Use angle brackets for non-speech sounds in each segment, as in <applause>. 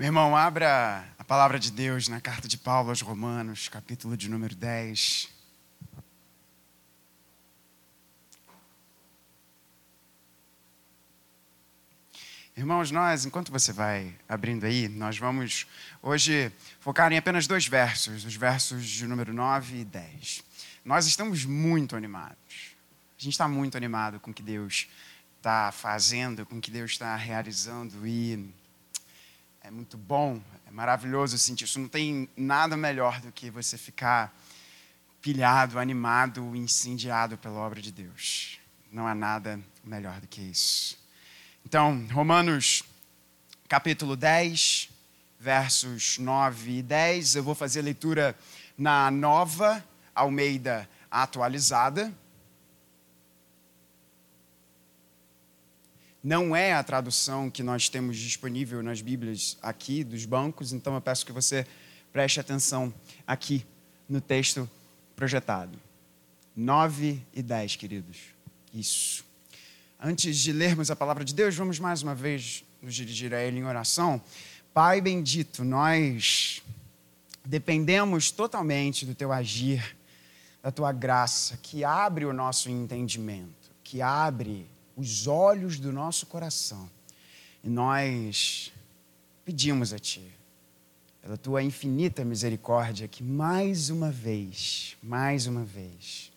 Meu irmão, abra a palavra de Deus na carta de Paulo aos Romanos, capítulo de número 10. Irmãos, nós, enquanto você vai abrindo aí, nós vamos hoje focar em apenas dois versos, os versos de número 9 e 10. Nós estamos muito animados. A gente está muito animado com o que Deus está fazendo, com o que Deus está realizando e é muito bom, é maravilhoso sentir isso. Não tem nada melhor do que você ficar pilhado, animado, incendiado pela obra de Deus. Não há nada melhor do que isso. Então, Romanos capítulo 10, versos 9 e 10, eu vou fazer a leitura na nova Almeida atualizada. Não é a tradução que nós temos disponível nas Bíblias aqui dos bancos, então eu peço que você preste atenção aqui no texto projetado. 9 e 10, queridos. Isso. Antes de lermos a palavra de Deus, vamos mais uma vez nos dirigir a Ele em oração. Pai bendito, nós dependemos totalmente do Teu agir, da Tua graça, que abre o nosso entendimento, que abre os olhos do nosso coração. E nós pedimos a Ti, pela Tua infinita misericórdia, que mais uma vez, mais uma vez,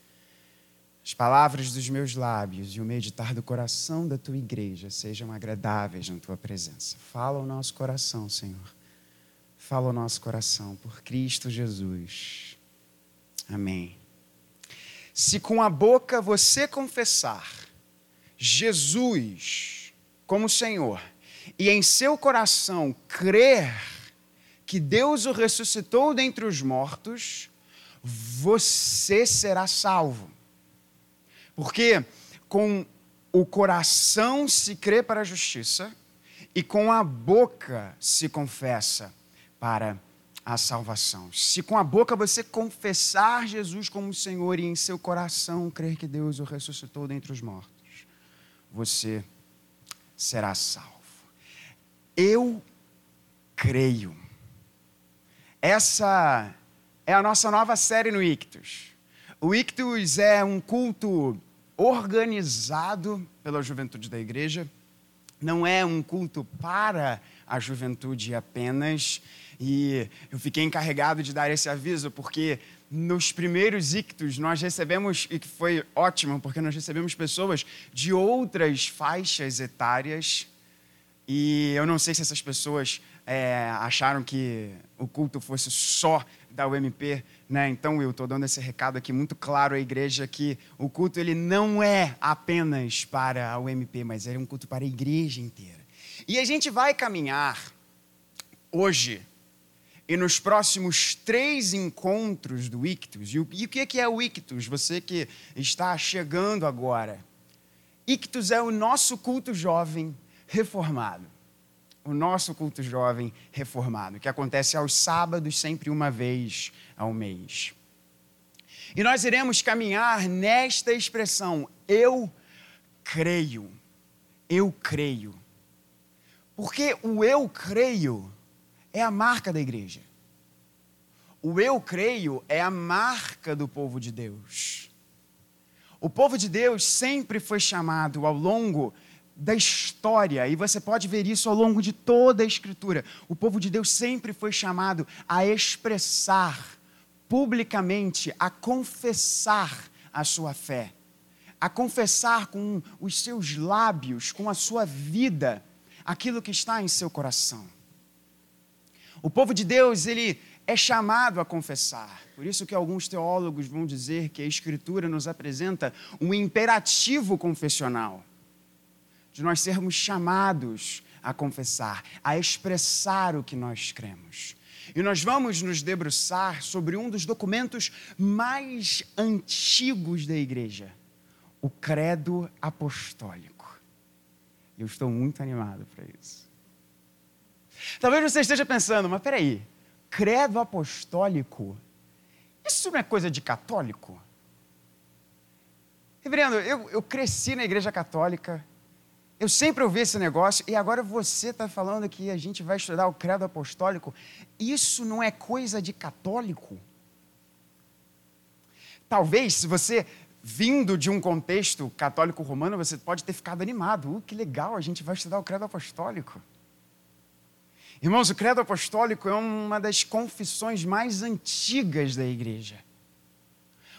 as palavras dos meus lábios e o meditar do coração da Tua igreja sejam agradáveis na Tua presença. Fala o nosso coração, Senhor. Fala o nosso coração, por Cristo Jesus. Amém. Se com a boca você confessar Jesus como Senhor e em seu coração crer que Deus o ressuscitou dentre os mortos, você será salvo. Porque com o coração se crê para a justiça e com a boca se confessa para a salvação. Se com a boca você confessar Jesus como Senhor e em seu coração crer que Deus o ressuscitou dentre os mortos, você será salvo. Eu creio. Essa é a nossa nova série no Ictus. O Ictus é um culto organizado pela juventude da igreja, não é um culto para a juventude apenas. E eu fiquei encarregado de dar esse aviso porque nos primeiros ictus, nós recebemos, e que foi ótimo, porque nós recebemos pessoas de outras faixas etárias, e eu não sei se essas pessoas é, acharam que o culto fosse só da UMP, né? Então eu estou dando esse recado aqui muito claro à igreja que o culto ele não é apenas para a UMP, mas é um culto para a igreja inteira. E a gente vai caminhar hoje e nos próximos três encontros do Ictus, e o, e o que é o Ictus? Você que está chegando agora. Ictus é o nosso culto jovem reformado. O nosso culto jovem reformado, que acontece aos sábados, sempre uma vez ao mês. E nós iremos caminhar nesta expressão, eu creio. Eu creio. Porque o eu creio é a marca da igreja. O eu creio é a marca do povo de Deus. O povo de Deus sempre foi chamado ao longo da história, e você pode ver isso ao longo de toda a Escritura. O povo de Deus sempre foi chamado a expressar publicamente, a confessar a sua fé, a confessar com os seus lábios, com a sua vida, aquilo que está em seu coração. O povo de Deus, ele é chamado a confessar. Por isso que alguns teólogos vão dizer que a Escritura nos apresenta um imperativo confessional, de nós sermos chamados a confessar, a expressar o que nós cremos. E nós vamos nos debruçar sobre um dos documentos mais antigos da igreja, o Credo Apostólico. Eu estou muito animado para isso. Talvez você esteja pensando, mas peraí, credo apostólico, isso não é coisa de católico? Reverendo, eu, eu cresci na igreja católica Eu sempre ouvi esse negócio e agora você está falando que a gente vai estudar o credo apostólico. Isso não é coisa de católico? Talvez, se você vindo de um contexto católico romano, você pode ter ficado animado. Uh, que legal, a gente vai estudar o credo apostólico. Irmãos, o credo apostólico é uma das confissões mais antigas da igreja.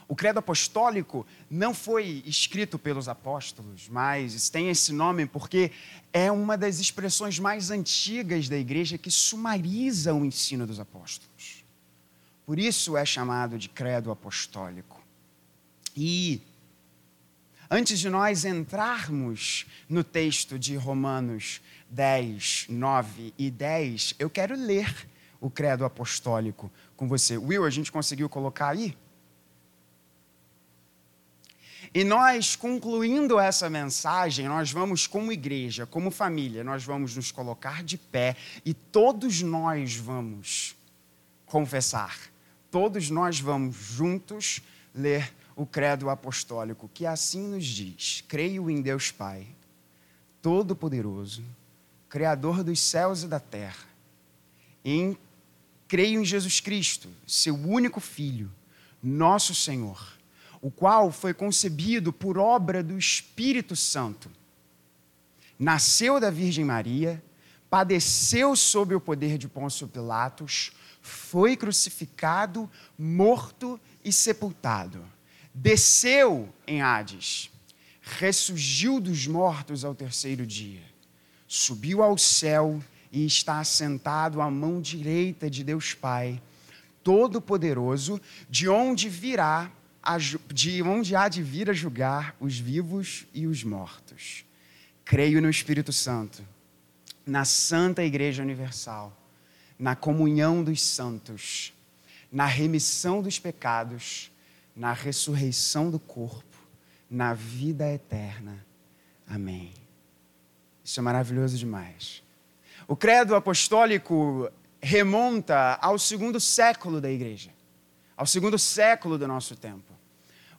O credo apostólico não foi escrito pelos apóstolos, mas tem esse nome porque é uma das expressões mais antigas da igreja que sumariza o ensino dos apóstolos. Por isso é chamado de credo apostólico. E antes de nós entrarmos no texto de Romanos 10, 9 e 10, eu quero ler o credo apostólico com você. Will, a gente conseguiu colocar aí? E nós, concluindo essa mensagem, nós vamos, como igreja, como família, nós vamos nos colocar de pé e todos nós vamos confessar, todos nós vamos juntos ler o credo apostólico, que assim nos diz: Creio em Deus Pai, Todo-Poderoso, Criador dos céus e da terra, em creio em Jesus Cristo, seu único Filho, nosso Senhor o qual foi concebido por obra do Espírito Santo. Nasceu da Virgem Maria, padeceu sob o poder de Pôncio Pilatos, foi crucificado, morto e sepultado. Desceu em Hades, ressurgiu dos mortos ao terceiro dia, subiu ao céu e está assentado à mão direita de Deus Pai, Todo-Poderoso, de onde virá de onde há de vir a julgar os vivos e os mortos. Creio no Espírito Santo, na Santa Igreja Universal, na comunhão dos santos, na remissão dos pecados, na ressurreição do corpo, na vida eterna. Amém. Isso é maravilhoso demais. O credo apostólico remonta ao segundo século da igreja, ao segundo século do nosso tempo.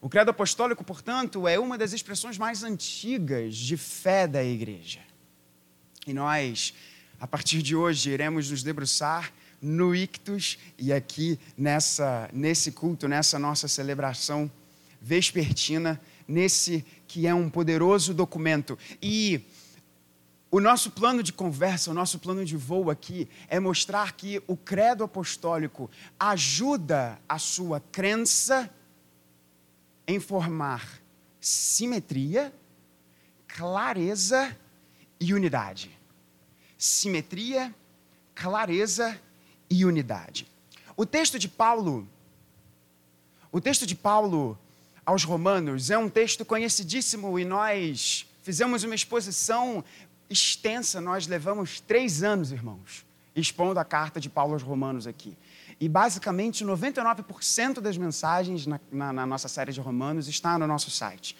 O credo apostólico, portanto, é uma das expressões mais antigas de fé da igreja. E nós, a partir de hoje, iremos nos debruçar no ictus e aqui nessa, nesse culto, nessa nossa celebração vespertina, nesse que é um poderoso documento. E o nosso plano de conversa, o nosso plano de voo aqui é mostrar que o credo apostólico ajuda a sua crença em formar simetria, clareza e unidade. Simetria, clareza e unidade. O texto de Paulo, o texto de Paulo aos Romanos é um texto conhecidíssimo e nós fizemos uma exposição extensa. Nós levamos três anos, irmãos, expondo a carta de Paulo aos Romanos aqui. E basicamente 99% das mensagens na, na, na, nossa série de Romanos está no nosso site.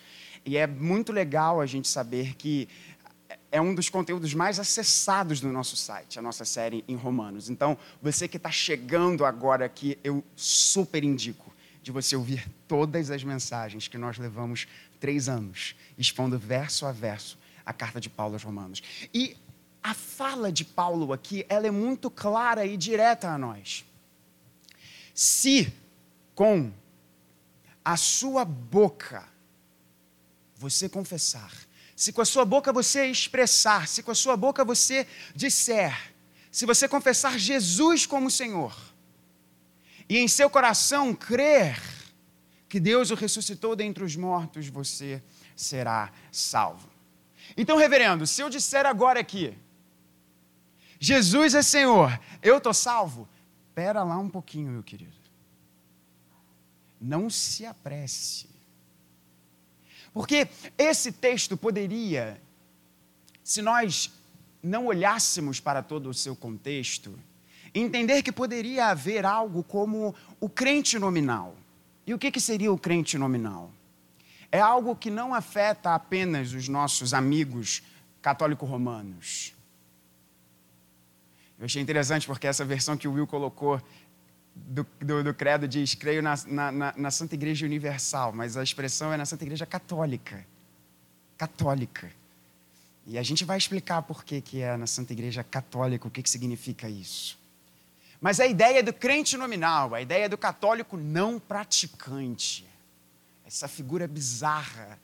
E é muito legal a gente saber que é um dos conteúdos mais acessados do nosso site, a nossa série em Romanos. Então, você que está chegando agora aqui, eu super indico de você ouvir todas as mensagens que nós levamos três anos, expondo verso a verso a carta de Paulo aos Romanos. E a fala de Paulo aqui, ela é muito clara e direta a nós. Se com a sua boca você confessar, se com a sua boca você expressar, se com a sua boca você disser, se você confessar Jesus como Senhor, e em seu coração crer que Deus o ressuscitou dentre os mortos, você será salvo. Então, reverendo, se eu disser agora aqui, Jesus é Senhor, eu estou salvo, Espera lá um pouquinho, meu querido. Não se apresse. Porque esse texto poderia, se nós não olhássemos para todo o seu contexto, entender que poderia haver algo como o crente nominal. E o que, que seria o crente nominal? É algo que não afeta apenas os nossos amigos católico-romanos eu achei interessante porque essa versão que o Will colocou do, do, do credo diz: creio na, na, na, Santa Igreja Universal, mas a expressão é na Santa Igreja Católica. Católica. E a gente vai explicar por que, que é na Santa Igreja Católica, o que, que significa isso. Mas a ideia do crente nominal, a ideia do católico não praticante, essa figura bizarra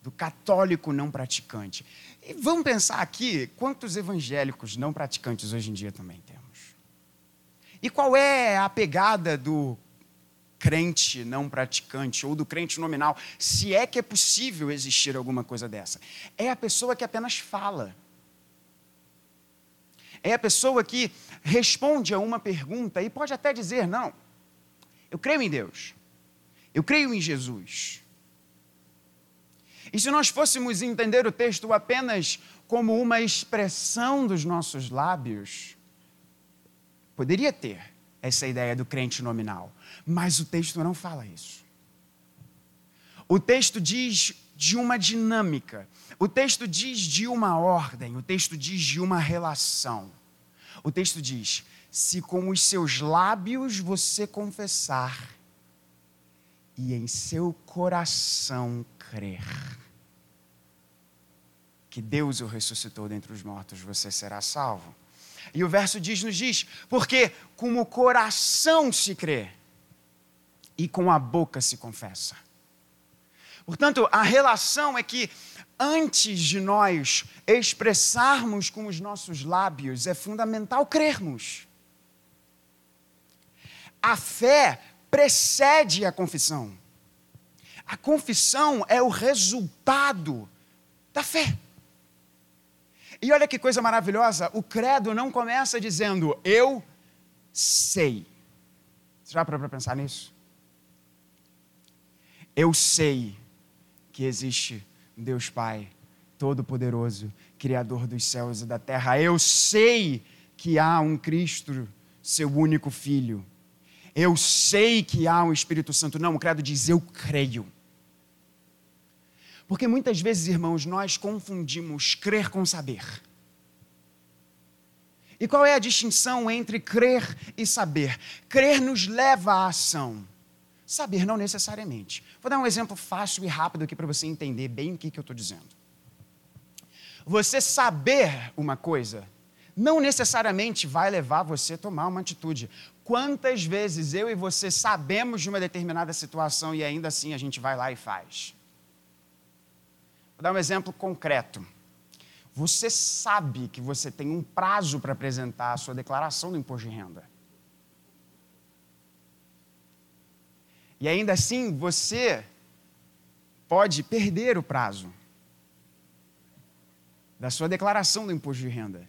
do católico não praticante. E vamos pensar aqui quantos evangélicos não praticantes hoje em dia também temos. E qual é a pegada do crente não praticante ou do crente nominal, se é que é possível existir alguma coisa dessa? É a pessoa que apenas fala. É a pessoa que responde a uma pergunta e pode até dizer: não, eu creio em Deus, eu creio em Jesus. E se nós fôssemos entender o texto apenas como uma expressão dos nossos lábios, poderia ter essa ideia do crente nominal. Mas o texto não fala isso. O texto diz de uma dinâmica, o texto diz de uma ordem, o texto diz de uma relação. O texto diz: se com os seus lábios você confessar e em seu coração crer que Deus o ressuscitou dentre os mortos, você será salvo. E o verso diz, nos diz, porque com o coração se crê e com a boca se confessa. Portanto, a relação é que antes de nós expressarmos com os nossos lábios, é fundamental crermos. A fé precede a confissão. A confissão é o resultado da fé. E olha que coisa maravilhosa, o credo não começa dizendo eu sei. Você já parou para pensar nisso? Eu sei que existe Deus Pai, Todo-Poderoso, Criador dos céus e da terra. Eu sei que há um Cristo, seu único Filho. Eu sei que há um Espírito Santo. Não, o credo diz eu creio. Porque muitas vezes, irmãos, nós confundimos crer com saber. E qual é a distinção entre crer e saber? Crer nos leva à ação. Saber não necessariamente. Vou dar um exemplo fácil e rápido aqui para você entender bem o que, que eu estou dizendo. Você saber uma coisa não necessariamente vai levar você a tomar uma atitude. Quantas vezes eu e você sabemos de uma determinada situação e ainda assim a gente vai lá e faz? Dar um exemplo concreto. Você sabe que você tem um prazo para apresentar a sua declaração do imposto de renda. E ainda assim, você pode perder o prazo da sua declaração do imposto de renda.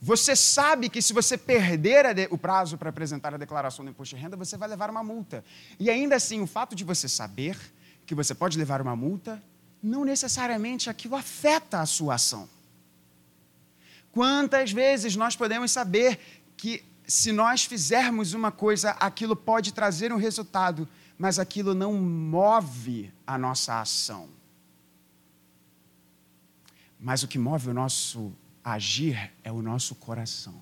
Você sabe que se você perder o prazo para apresentar a declaração do imposto de renda, você vai levar uma multa. E ainda assim, o fato de você saber que você pode levar uma multa não necessariamente aquilo afeta a sua ação. Quantas vezes nós podemos saber que se nós fizermos uma coisa, aquilo pode trazer um resultado, mas aquilo não move a nossa ação. Mas o que move o nosso agir é o nosso coração.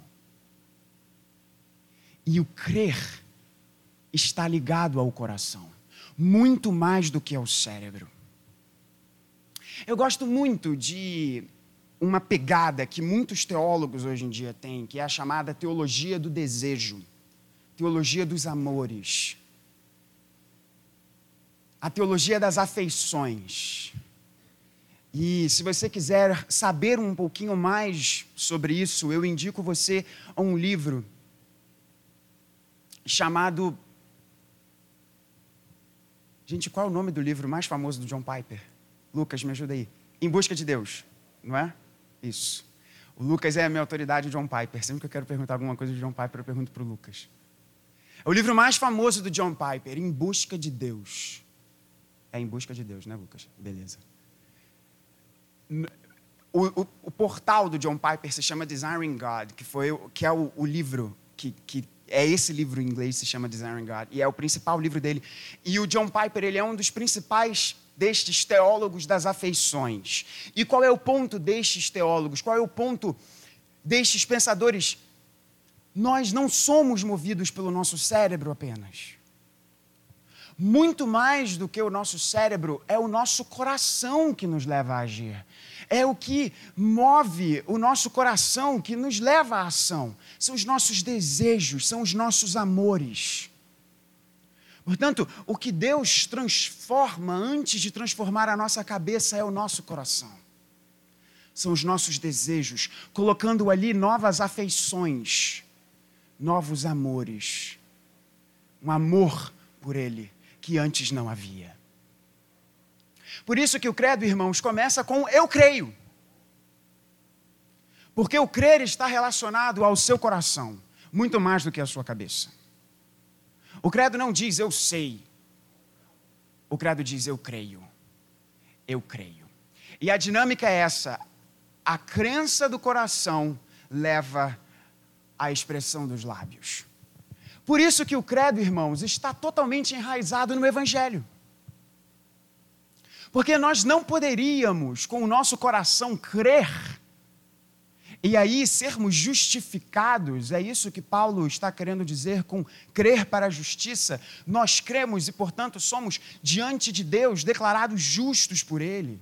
E o crer está ligado ao coração, muito mais do que ao cérebro. Eu gosto muito de uma pegada que muitos teólogos hoje em dia têm, que é a chamada teologia do desejo, teologia dos amores, a teologia das afeições. E se você quiser saber um pouquinho mais sobre isso, eu indico você a um livro chamado. Gente, qual é o nome do livro mais famoso do John Piper? Lucas, me ajuda aí. Em Busca de Deus, não é? Isso. O Lucas é a minha autoridade, John Piper. Sempre que eu quero perguntar alguma coisa de John Piper, eu pergunto para o Lucas. É o livro mais famoso do John Piper, Em Busca de Deus. É Em Busca de Deus, né, Lucas? Beleza. O, o, o portal do John Piper se chama Desiring God, que, foi, que é o, o livro que, que é esse livro em inglês se chama Desiring God e é o principal livro dele. E o John Piper ele é um dos principais destes teólogos das afeições. E qual é o ponto destes teólogos? Qual é o ponto destes pensadores? Nós não somos movidos pelo nosso cérebro apenas. muito mais do que o nosso cérebro, é o nosso coração que nos leva a agir. É o que move o nosso coração, que nos leva à ação. São os nossos desejos, são os nossos amores. Portanto, o que Deus transforma antes de transformar a nossa cabeça é o nosso coração. São os nossos desejos, colocando ali novas afeições, novos amores. Um amor por Ele que antes não havia. Por isso que o credo, irmãos, começa com eu creio. Porque o crer está relacionado ao seu coração, muito mais do que à sua cabeça. O credo não diz eu sei. O credo diz eu creio. Eu creio. E a dinâmica é essa: a crença do coração leva à expressão dos lábios. Por isso que o credo, irmãos, está totalmente enraizado no Evangelho. Porque nós não poderíamos, com o nosso coração, crer e aí sermos justificados, é isso que Paulo está querendo dizer com crer para a justiça. Nós cremos e, portanto, somos diante de Deus declarados justos por Ele.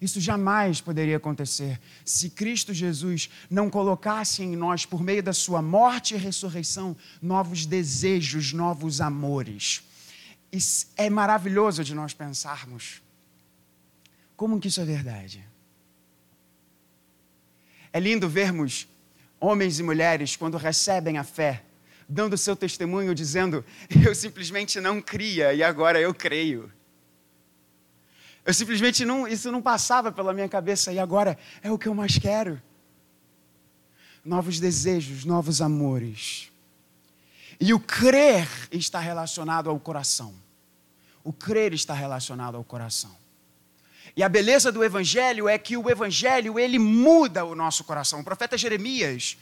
Isso jamais poderia acontecer se Cristo Jesus não colocasse em nós, por meio da Sua morte e ressurreição, novos desejos, novos amores. Isso é maravilhoso de nós pensarmos. Como que isso é verdade? É lindo vermos homens e mulheres, quando recebem a fé, dando seu testemunho, dizendo: Eu simplesmente não cria e agora eu creio. Eu simplesmente não, isso não passava pela minha cabeça e agora é o que eu mais quero. Novos desejos, novos amores. E o crer está relacionado ao coração. O crer está relacionado ao coração. E a beleza do evangelho é que o evangelho ele muda o nosso coração. O profeta Jeremias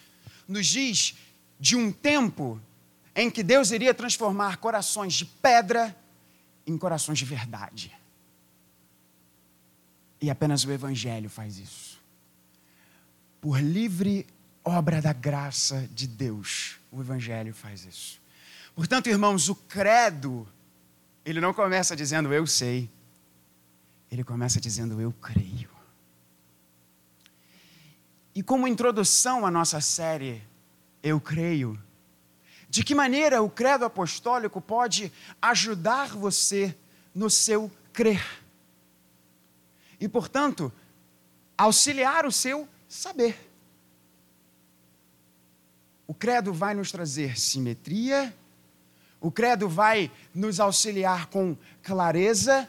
nos diz de um tempo em que Deus iria transformar corações de pedra em corações de verdade. E apenas o Evangelho faz isso. Por livre obra da graça de Deus, o Evangelho faz isso. Portanto, irmãos, o credo, ele não começa dizendo eu sei, ele começa dizendo eu creio. E como introdução à nossa série Eu Creio, de que maneira o credo apostólico pode ajudar você no seu crer? e, portanto, auxiliar o seu saber. O credo vai nos trazer simetria, o credo vai nos auxiliar com clareza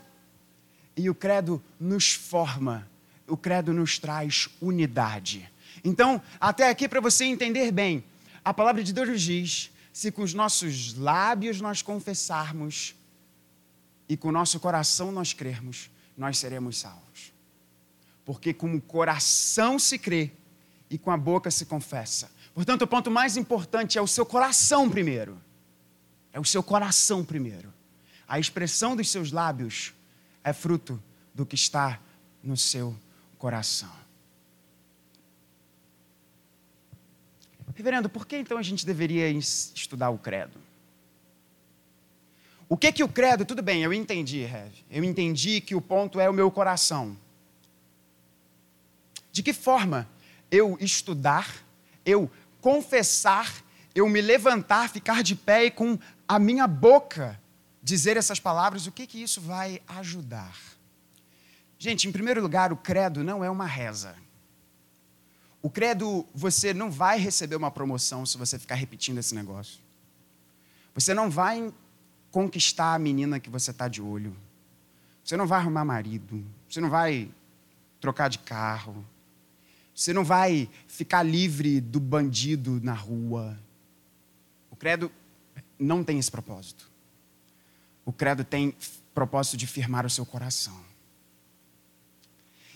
e o credo nos forma, o credo nos traz unidade. Então, até aqui para você entender bem, a palavra de Deus nos diz: se com os nossos lábios nós confessarmos e com o nosso coração nós crermos, nós seremos salvos. Porque com o coração se crê e com a boca se confessa. Portanto, o ponto mais importante é o seu coração primeiro. É o seu coração primeiro. A expressão dos seus lábios é fruto do que está no seu coração. Reverendo, por que então a gente deveria estudar o credo? O que que o credo, tudo bem, eu entendi, Rev. Eu entendi que o ponto é o meu coração. De que forma eu estudar, eu confessar, eu me levantar, ficar de pé e com a minha boca dizer essas palavras, o que que isso vai ajudar? Gente, em primeiro lugar, o credo não é uma reza. O credo, você não vai receber uma promoção se você ficar repetindo esse negócio. Você não vai conquistar a menina que você está de olho. Você não vai arrumar marido. Você não vai trocar de carro. Você não vai ficar livre do bandido na rua. O credo não tem esse propósito. O credo tem propósito de firmar o seu coração.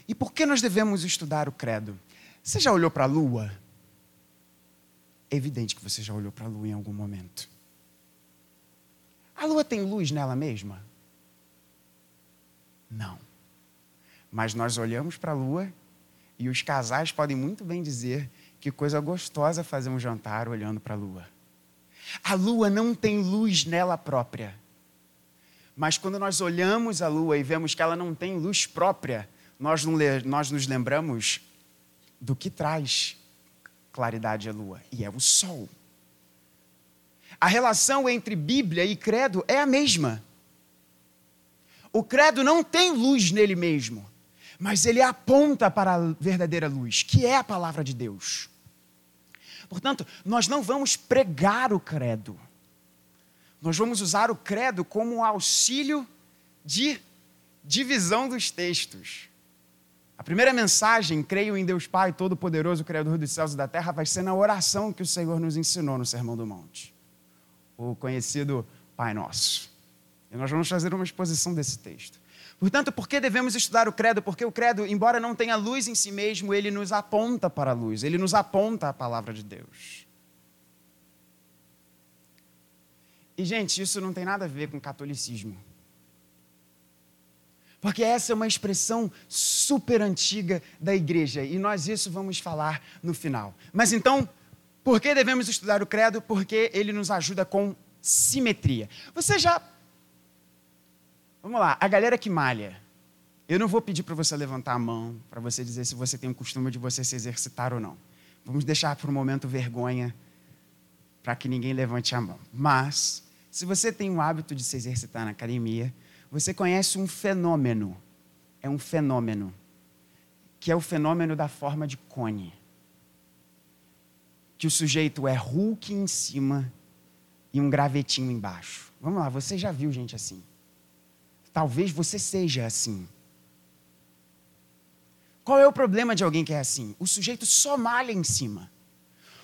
E por que nós devemos estudar o credo? Você já olhou para a lua? É evidente que você já olhou para a lua em algum momento. A lua tem luz nela mesma? Não. Mas nós olhamos para a lua e os casais podem muito bem dizer que coisa gostosa fazer um jantar olhando para a lua. A lua não tem luz nela própria, Mas quando nós olhamos a lua e vemos que ela não tem luz própria, nós, nós nos lembramos do que traz claridade à lua, e é o sol. A relação entre Bíblia e credo é a mesma. O credo não tem luz nele mesmo, mas ele aponta para a verdadeira luz, que é a palavra de Deus. Portanto, nós não vamos pregar o credo. Nós vamos usar o credo como um auxílio de divisão dos textos. A primeira mensagem, creio em Deus Pai, Todo-Poderoso, Criador dos céus e da terra, vai ser na oração que o Senhor nos ensinou no Sermão do Monte, o conhecido Pai Nosso. E nós vamos fazer uma exposição desse texto. Portanto, por que devemos estudar o credo? Porque o credo, embora não tenha luz em si mesmo, ele nos aponta para a luz, ele nos aponta a palavra de Deus. E, gente, isso não tem nada a ver com catolicismo. Porque essa é uma expressão super antiga da igreja e nós isso vamos falar no final. Mas então, por que devemos estudar o credo? Porque ele nos ajuda com simetria. Você já. Vamos lá, a galera que malha. Eu não vou pedir para você levantar a mão, para você dizer se você tem o costume de você se exercitar ou não. Vamos deixar por um momento vergonha para que ninguém levante a mão. Mas, se você tem o hábito de se exercitar na academia, você conhece um fenômeno. É um fenômeno. Que é o fenômeno da forma de cone. Que o sujeito é Hulk em cima e um gravetinho embaixo. Vamos lá, você já viu gente assim. Talvez você seja assim. Qual é o problema de alguém que é assim? O sujeito só malha em cima.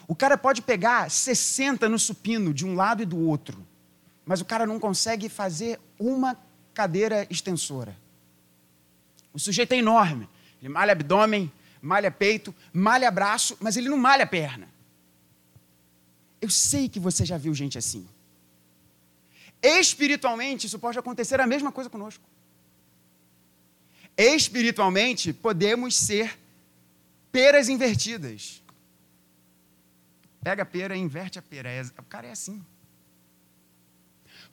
O cara pode pegar 60 no supino de um lado e do outro, mas o cara não consegue fazer uma cadeira extensora. O sujeito é enorme. Ele malha abdômen, malha peito, malha braço, mas ele não malha perna. Eu sei que você já viu gente assim. Espiritualmente, isso pode acontecer a mesma coisa conosco. Espiritualmente, podemos ser peras invertidas. Pega a pera e inverte a pera. É, o cara é assim.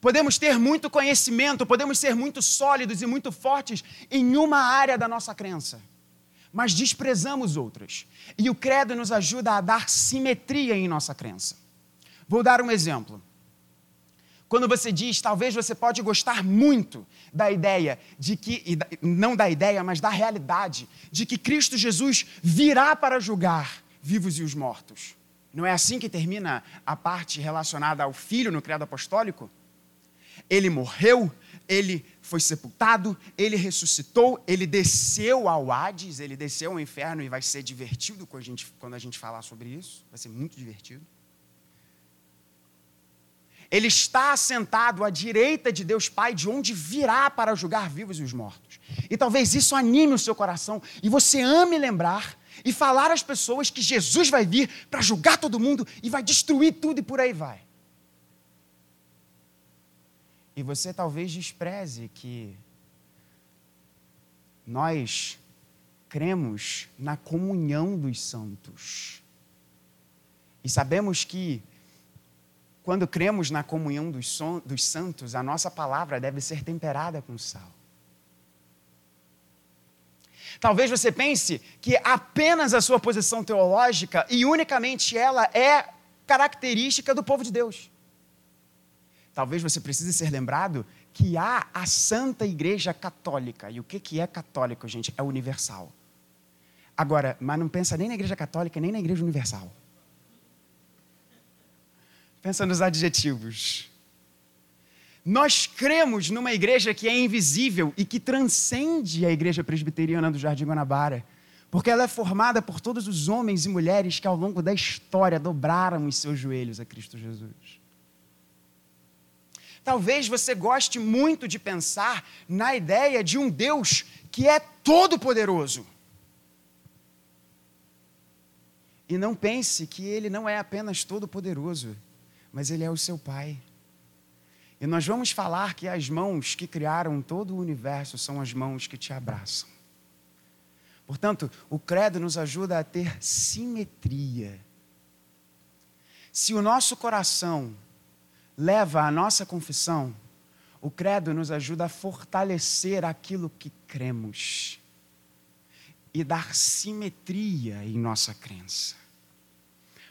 Podemos ter muito conhecimento, podemos ser muito sólidos e muito fortes em uma área da nossa crença, mas desprezamos outras. E o credo nos ajuda a dar simetria em nossa crença. Vou dar um exemplo. Quando você diz, talvez você pode gostar muito da ideia de que, não da ideia, mas da realidade, de que Cristo Jesus virá para julgar vivos e os mortos. Não é assim que termina a parte relacionada ao Filho no credo apostólico? Ele morreu, ele foi sepultado, ele ressuscitou, ele desceu ao Hades, ele desceu ao inferno e vai ser divertido quando a gente, quando a gente falar sobre isso. Vai ser muito divertido. Ele está assentado à direita de Deus Pai, de onde virá para julgar vivos e os mortos. E talvez isso anime o seu coração e você ame lembrar e falar às pessoas que Jesus vai vir para julgar todo mundo e vai destruir tudo e por aí vai. E você talvez despreze que nós cremos na comunhão dos santos. E sabemos que, quando cremos na comunhão dos, son, dos santos, a nossa palavra deve ser temperada com sal. Talvez você pense que apenas a sua posição teológica e unicamente ela é característica do povo de Deus talvez você precise ser lembrado que há a Santa Igreja Católica. E o que é católico, gente? É universal. Agora, mas não pensa nem na Igreja Católica, nem na Igreja Universal. Pensa nos adjetivos. Nós cremos numa igreja que é invisível e que transcende a igreja presbiteriana do Jardim Guanabara, porque ela é formada por todos os homens e mulheres que ao longo da história dobraram os seus joelhos a Cristo Jesus. Talvez você goste muito de pensar na ideia de um Deus que é todo-poderoso. E não pense que ele não é apenas todo-poderoso, mas ele é o seu Pai. E nós vamos falar que as mãos que criaram todo o universo são as mãos que te abraçam. Portanto, o credo nos ajuda a ter simetria. Se o nosso coração leva a nossa confissão, O credo nos ajuda a fortalecer aquilo que cremos e dar simetria em nossa crença.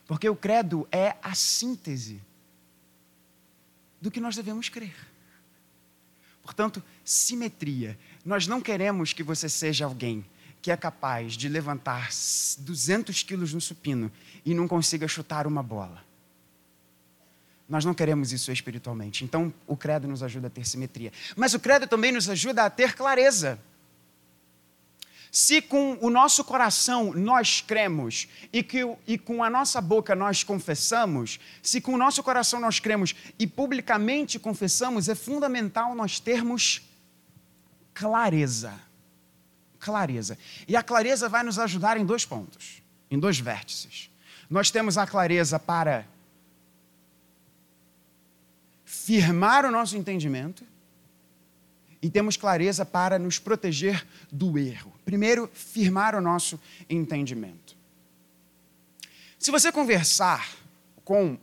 Porque o credo é a síntese do que nós devemos crer. Portanto, simetria. Nós não queremos que você seja alguém que é capaz de levantar 200 quilos no supino e não consiga chutar uma bola. Nós não queremos isso espiritualmente. Então, o credo nos ajuda a ter simetria. Mas o credo também nos ajuda a ter clareza. Se com o nosso coração nós cremos e, que, e com a nossa boca nós confessamos, se com o nosso coração nós cremos e publicamente confessamos, é fundamental nós termos clareza. Clareza. E a clareza vai nos ajudar em dois pontos, em dois vértices. Nós temos a clareza para firmar o nosso entendimento e temos clareza para nos proteger do erro. Primeiro, firmar o nosso entendimento. Se você conversar com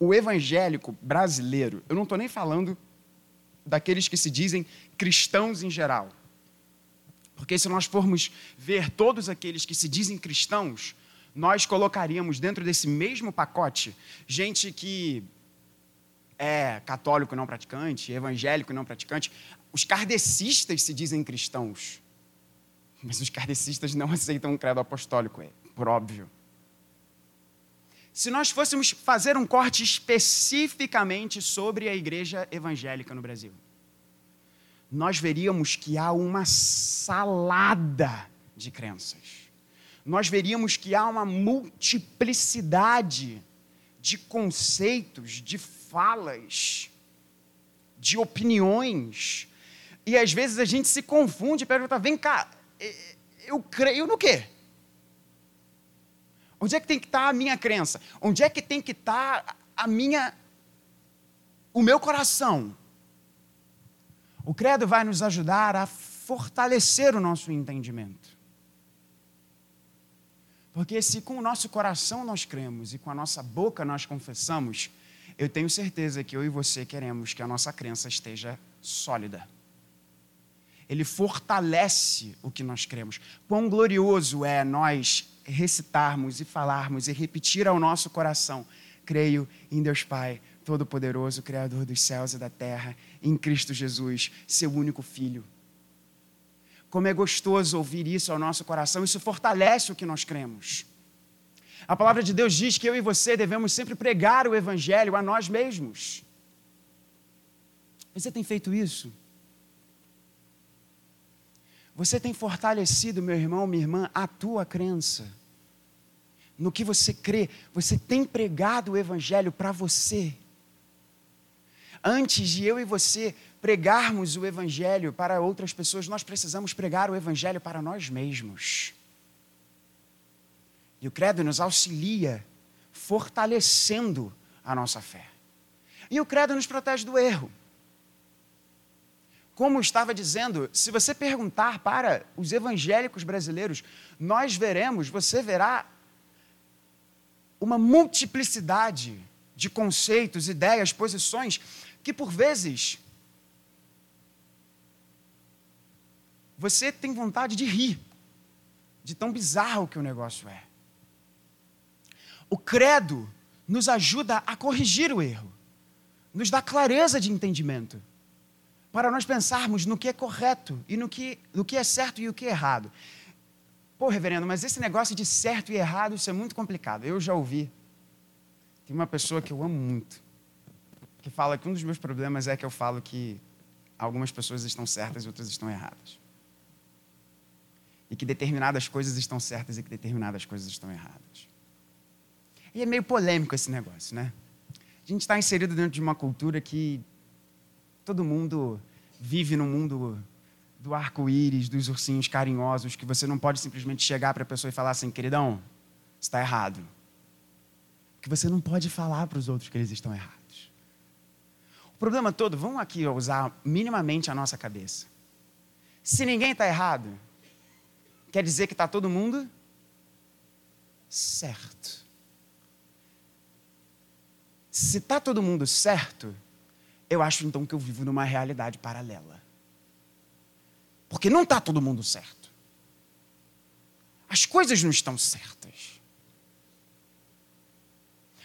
o evangélico brasileiro, eu não estou nem falando daqueles que se dizem cristãos em geral. Porque se nós formos ver todos aqueles que se dizem cristãos, nós colocaríamos dentro desse mesmo pacote gente que é católico não praticante, evangélico não praticante. Os kardecistas se dizem cristãos, mas os kardecistas não <laughs> aceitam o credo apostólico, é, por óbvio. Se nós fôssemos fazer um corte especificamente sobre a igreja evangélica no Brasil, nós veríamos que há uma salada de crenças. Nós veríamos que há uma multiplicidade de conceitos, de falas, de opiniões, e às vezes a gente se confunde e pergunta: vem cá, eu creio no quê? Onde é que tem que estar a minha crença? Onde é que tem que estar a minha o meu coração? O credo vai nos ajudar a fortalecer o nosso entendimento. Porque se com o nosso coração nós cremos e com a nossa boca nós confessamos, eu tenho certeza que eu e você queremos que a nossa crença esteja sólida ele fortalece o que nós cremos. Quão glorioso é nós recitarmos e falarmos e repetir ao nosso coração: creio em Deus Pai, Todo-Poderoso, Criador dos céus e da terra, em Cristo Jesus, seu único Filho. Como é gostoso ouvir isso ao nosso coração, isso fortalece o que nós cremos. A palavra de Deus diz que eu e você devemos sempre pregar o Evangelho a nós mesmos. Você tem feito isso? Você tem fortalecido, meu irmão, minha irmã, a tua crença. No que você crê, você tem pregado o Evangelho para você. Antes de eu e você pregarmos o Evangelho para outras pessoas, nós precisamos pregar o Evangelho para nós mesmos. E o credo nos auxilia, fortalecendo a nossa fé. E o credo nos protege do erro. Como estava dizendo, se você perguntar para os evangélicos brasileiros, nós veremos, você verá uma multiplicidade de conceitos, ideias, posições que por vezes você tem vontade de rir, de tão bizarro que o negócio é. O credo nos ajuda a corrigir o erro, nos dá clareza de entendimento para nós pensarmos no que é correto e no que, no que é certo e o que é errado. Pô, reverendo, mas esse negócio de certo e errado, isso é muito complicado. Eu já ouvi. Tem uma pessoa que eu amo muito, que fala que um dos meus problemas é que eu falo que algumas pessoas estão certas e outras estão erradas. E que determinadas coisas estão certas e que determinadas coisas estão erradas. E é meio polêmico esse negócio, né? A gente está inserido dentro de uma cultura que Todo mundo vive no mundo do arco-íris, dos ursinhos carinhosos, que você não pode simplesmente chegar para a pessoa e falar assim, queridão, está errado. Que você não pode falar para os outros que eles estão errados. O problema todo, vamos aqui usar minimamente a nossa cabeça. Se ninguém está errado, quer dizer que está todo mundo certo. Se está todo mundo certo, eu acho então que eu vivo numa realidade paralela. Porque não está todo mundo certo. As coisas não estão certas.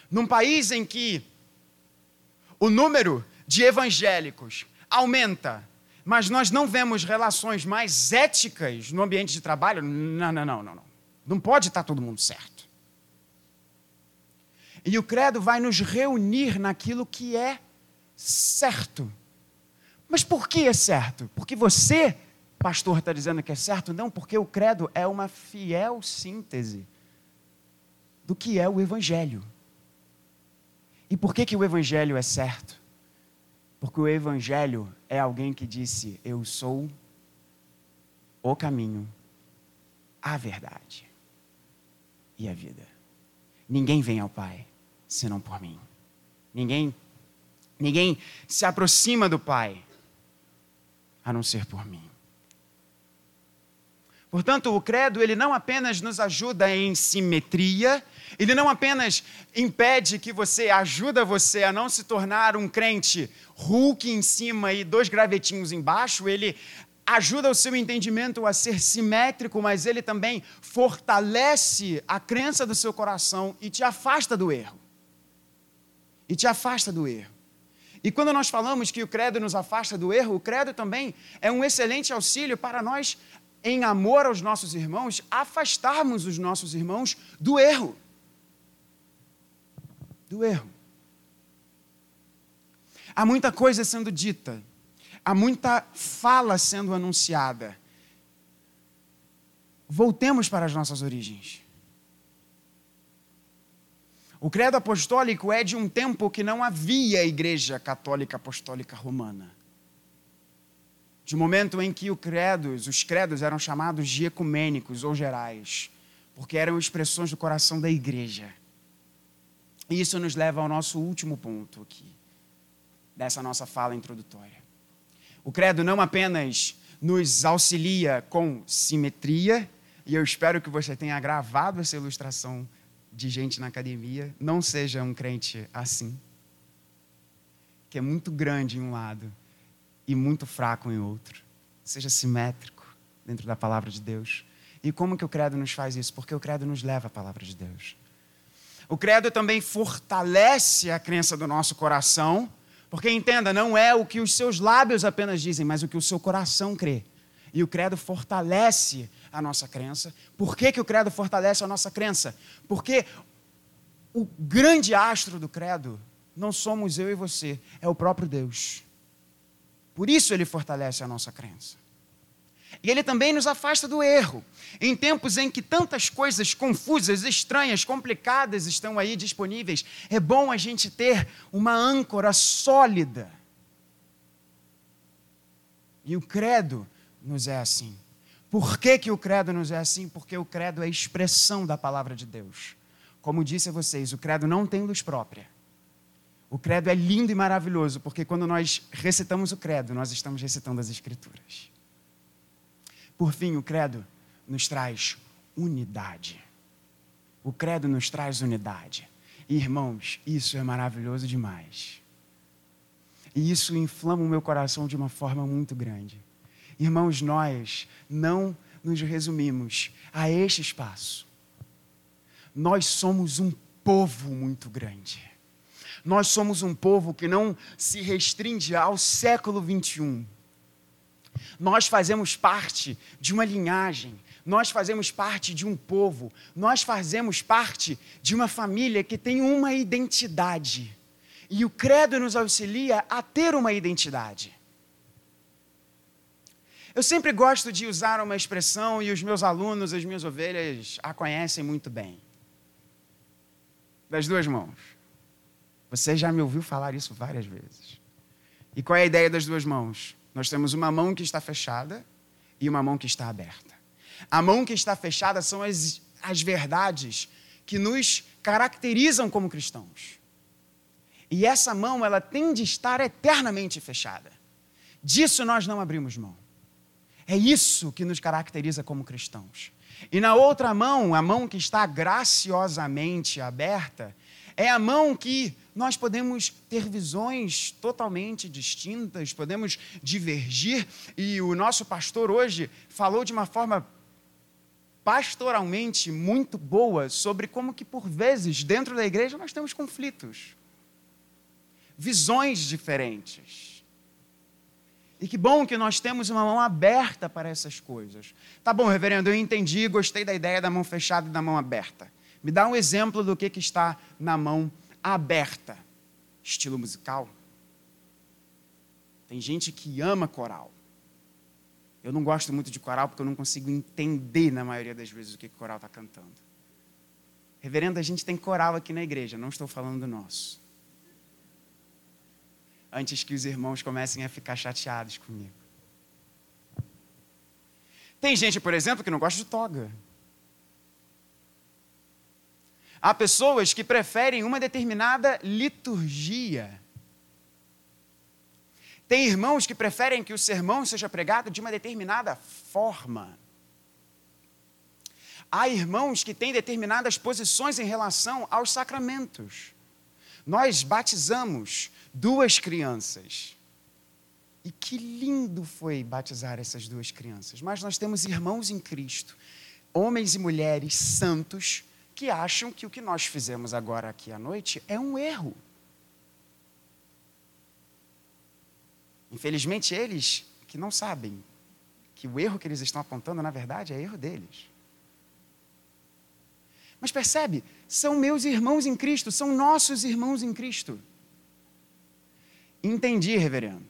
Num país em que o número de evangélicos aumenta, mas nós não vemos relações mais éticas no ambiente de trabalho, não, não, não, não. Não, não pode estar todo mundo certo. E o credo vai nos reunir naquilo que é certo. Mas por que é certo? Porque você, pastor, está dizendo que é certo? Não, porque o credo é uma fiel síntese do que é o Evangelho. E por que, que o Evangelho é certo? Porque o Evangelho é alguém que disse: Eu sou o caminho, a verdade e a vida. Ninguém vem ao Pai senão por mim. Ninguém Ninguém se aproxima do Pai a não ser por mim. Portanto, o credo ele não apenas nos ajuda em simetria, ele não apenas impede que você ajuda você a não se tornar um crente Hulk em cima e dois gravetinhos embaixo, ele ajuda o seu entendimento a ser simétrico, mas ele também fortalece a crença do seu coração e te afasta do erro. E te afasta do erro. E quando nós falamos que o credo nos afasta do erro, o credo também é um excelente auxílio para nós, em amor aos nossos irmãos, afastarmos os nossos irmãos do erro. Do erro. Há muita coisa sendo dita, há muita fala sendo anunciada. Voltemos para as nossas origens. O credo apostólico é de um tempo que não havia igreja católica apostólica romana. De um momento em que credos, os credos eram chamados de ecumênicos ou gerais, porque eram expressões do coração da igreja. E isso nos leva ao nosso último ponto aqui, dessa nossa fala introdutória. O credo não apenas nos auxilia com simetria, e eu espero que você tenha gravado essa ilustração de gente na academia, não seja um crente assim, que é muito grande em um lado e muito fraco em outro. Seja simétrico dentro da palavra de Deus. E como que o credo nos faz isso? Porque o credo nos leva à palavra de Deus. O credo também fortalece a crença do nosso coração, porque entenda, não é o que os seus lábios apenas dizem, mas o que o seu coração crê. E o credo fortalece a nossa crença. Por que, que o credo fortalece a nossa crença? Porque o grande astro do credo não somos eu e você, é o próprio Deus. Por isso ele fortalece a nossa crença. E ele também nos afasta do erro. Em tempos em que tantas coisas confusas, estranhas, complicadas estão aí disponíveis, é bom a gente ter uma âncora sólida. E o credo nos é assim. Por que, que o credo nos é assim? Porque o credo é expressão da palavra de Deus. Como disse a vocês, o credo não tem luz própria. O credo é lindo e maravilhoso, porque quando nós recitamos o credo, nós estamos recitando as Escrituras. Por fim, o credo nos traz unidade. O credo nos traz unidade. Irmãos, isso é maravilhoso demais. E isso inflama o meu coração de uma forma muito grande. Irmãos, nós não nos resumimos a este espaço. Nós somos um povo muito grande. Nós somos um povo que não se restringe ao século 21. Nós fazemos parte de uma linhagem, nós fazemos parte de um povo, nós fazemos parte de uma família que tem uma identidade. E o credo nos auxilia a ter uma identidade. Eu sempre gosto de usar uma expressão e os meus alunos, as minhas ovelhas, a conhecem muito bem. Das duas mãos. Você já me ouviu falar isso várias vezes. E qual é a ideia das duas mãos? Nós temos uma mão que está fechada e uma mão que está aberta. A mão que está fechada são as, as verdades que nos caracterizam como cristãos. E essa mão, ela tem de estar eternamente fechada. Disso nós não abrimos mão. É isso que nos caracteriza como cristãos. E na outra mão, a mão que está graciosamente aberta, É a mão que nós podemos ter visões totalmente distintas, podemos divergir, e o nosso pastor hoje falou de uma forma pastoralmente muito boa sobre como que por vezes dentro da igreja nós temos conflitos, visões diferentes. E que bom que nós temos uma mão aberta para essas coisas. Tá bom, reverendo, eu entendi, gostei da ideia da mão fechada e da mão aberta. Me dá um exemplo do que, que está na mão aberta. Estilo musical. Tem gente que ama coral. Eu não gosto muito de coral porque eu não consigo entender, na maioria das vezes, o que, que o coral está cantando. Reverendo, a gente tem coral aqui na igreja, não estou falando do nosso. Antes que os irmãos comecem a ficar chateados comigo. Tem gente, por exemplo, que não gosta de toga. Há pessoas que preferem uma determinada liturgia. Tem irmãos que preferem que o sermão seja pregado de uma determinada forma. Há irmãos que têm determinadas posições em relação aos sacramentos. Nós batizamos duas crianças. E que lindo foi batizar essas duas crianças. Mas nós temos irmãos em Cristo, homens e mulheres santos, que acham que o que nós fizemos agora aqui à noite é um erro. Infelizmente, eles que não sabem que o erro que eles estão apontando, na verdade, é erro deles. Mas percebe, são meus irmãos em Cristo, são nossos irmãos em Cristo. Entendi, reverendo.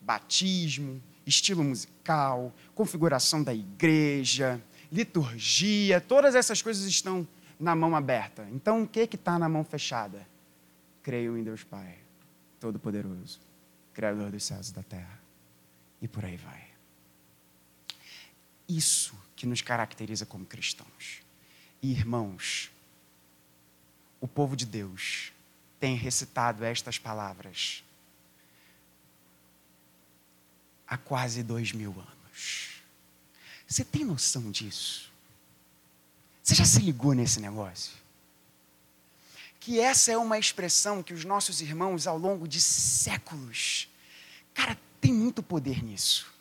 Batismo, estilo musical, configuração da igreja, liturgia, todas essas coisas estão na mão aberta. Então, o que está na mão fechada? Creio em Deus Pai, Todo-Poderoso, Criador dos céus e da terra. E por aí vai. Isso que nos caracteriza como cristãos. Irmãos, o povo de Deus tem recitado estas palavras há quase dois mil anos. Você tem noção disso? Você já se ligou nesse negócio? Que essa é uma expressão que os nossos irmãos, ao longo de séculos, cara, tem muito poder nisso.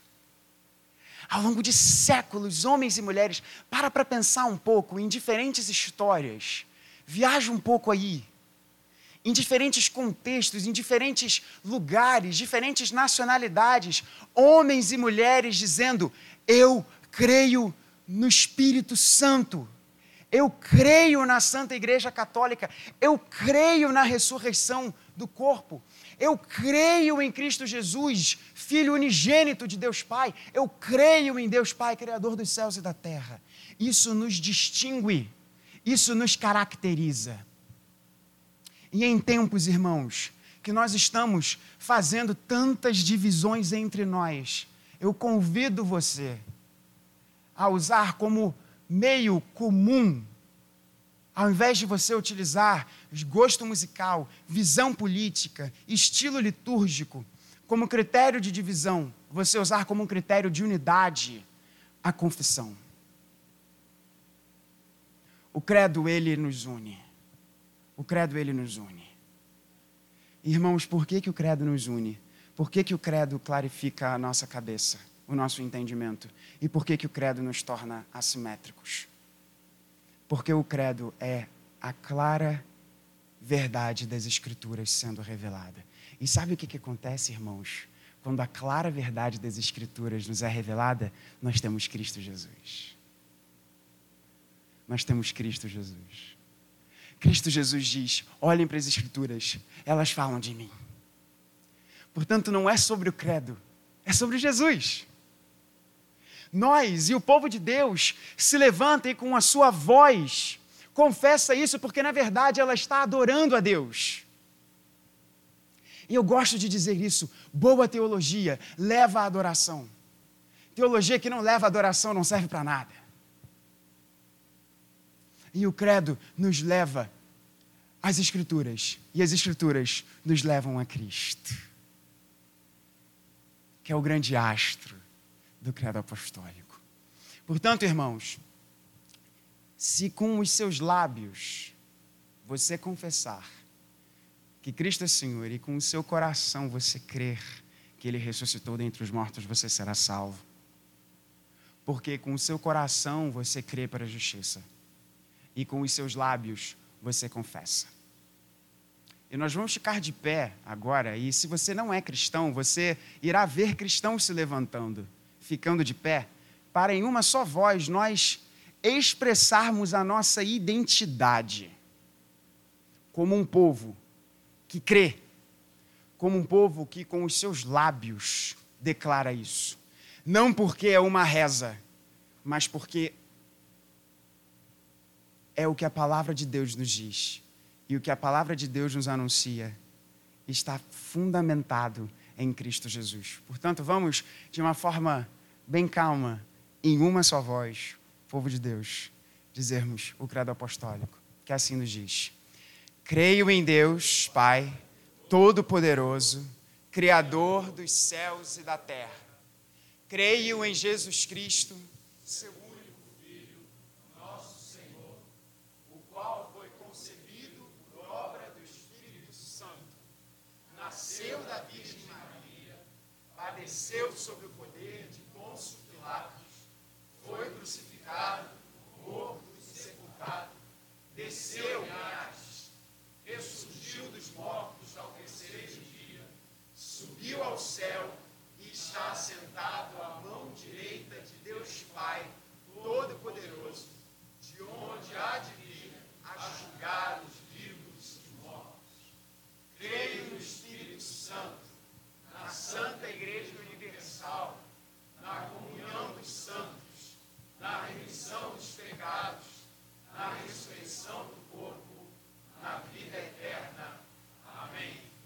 Ao longo de séculos, homens e mulheres, para para pensar um pouco em diferentes histórias, viaja um pouco aí, em diferentes contextos, em diferentes lugares, diferentes nacionalidades, homens e mulheres dizendo: Eu creio no Espírito Santo. Eu creio na Santa Igreja Católica. Eu creio na ressurreição do corpo. Eu creio em Cristo Jesus, Filho unigênito de Deus Pai. Eu creio em Deus Pai, Criador dos céus e da terra. Isso nos distingue, isso nos caracteriza. E em tempos, irmãos, que nós estamos fazendo tantas divisões entre nós, eu convido você a usar como meio comum, ao invés de você utilizar gosto musical, visão política, estilo litúrgico, como critério de divisão, você usar como um critério de unidade a confissão. O credo, ele nos une. O credo, ele nos une. Irmãos, por que, que o credo nos une? Por que, que o credo clarifica a nossa cabeça? o nosso entendimento. E por que, que o credo nos torna assimétricos? Porque o credo é a clara verdade das Escrituras sendo revelada. E sabe o que, que acontece, irmãos? Quando a clara verdade das Escrituras nos é revelada, nós temos Cristo Jesus. Nós temos Cristo Jesus. Cristo Jesus diz: olhem para as Escrituras, elas falam de mim. Portanto, não é sobre o credo, é sobre Jesus nós e o povo de Deus se levantem com a sua voz, confessa isso, porque na verdade ela está adorando a Deus. E eu gosto de dizer isso: boa teologia leva à adoração. Teologia que não leva à adoração não serve para nada. E o credo nos leva às Escrituras, e as Escrituras nos levam a Cristo, que é o grande astro do credo apostólico. Portanto, irmãos, se com os seus lábios você confessar que Cristo é Senhor e com o seu coração você crer que Ele ressuscitou dentre os mortos, você será salvo. Porque com o seu coração você crê para a justiça e com os seus lábios você confessa. E nós vamos ficar de pé agora, e se você não é cristão, você irá ver cristãos se levantando, ficando de pé, para em uma só voz nós expressarmos a nossa identidade como um povo que crê, como um povo que com os seus lábios declara isso. Não porque é uma reza, mas porque é o que a palavra de Deus nos diz. E o que a palavra de Deus nos anuncia está fundamentado em Cristo Jesus. Portanto, vamos de uma forma bem calma, em uma só voz, povo de Deus, dizermos o credo apostólico, que assim nos diz: Creio em Deus, Pai, Todo-Poderoso, Criador dos céus e da terra. Creio em Jesus Cristo, seu único Filho, nosso Senhor, o qual foi concebido por obra do Espírito Santo, nasceu da Virgem Maria, padeceu sobre o crucificado, morto e sepultado, desceu em Hades, ressurgiu dos mortos ao terceiro dia, subiu ao céu e está sentado à mão direita de Deus Pai, Todo-Poderoso, de onde há de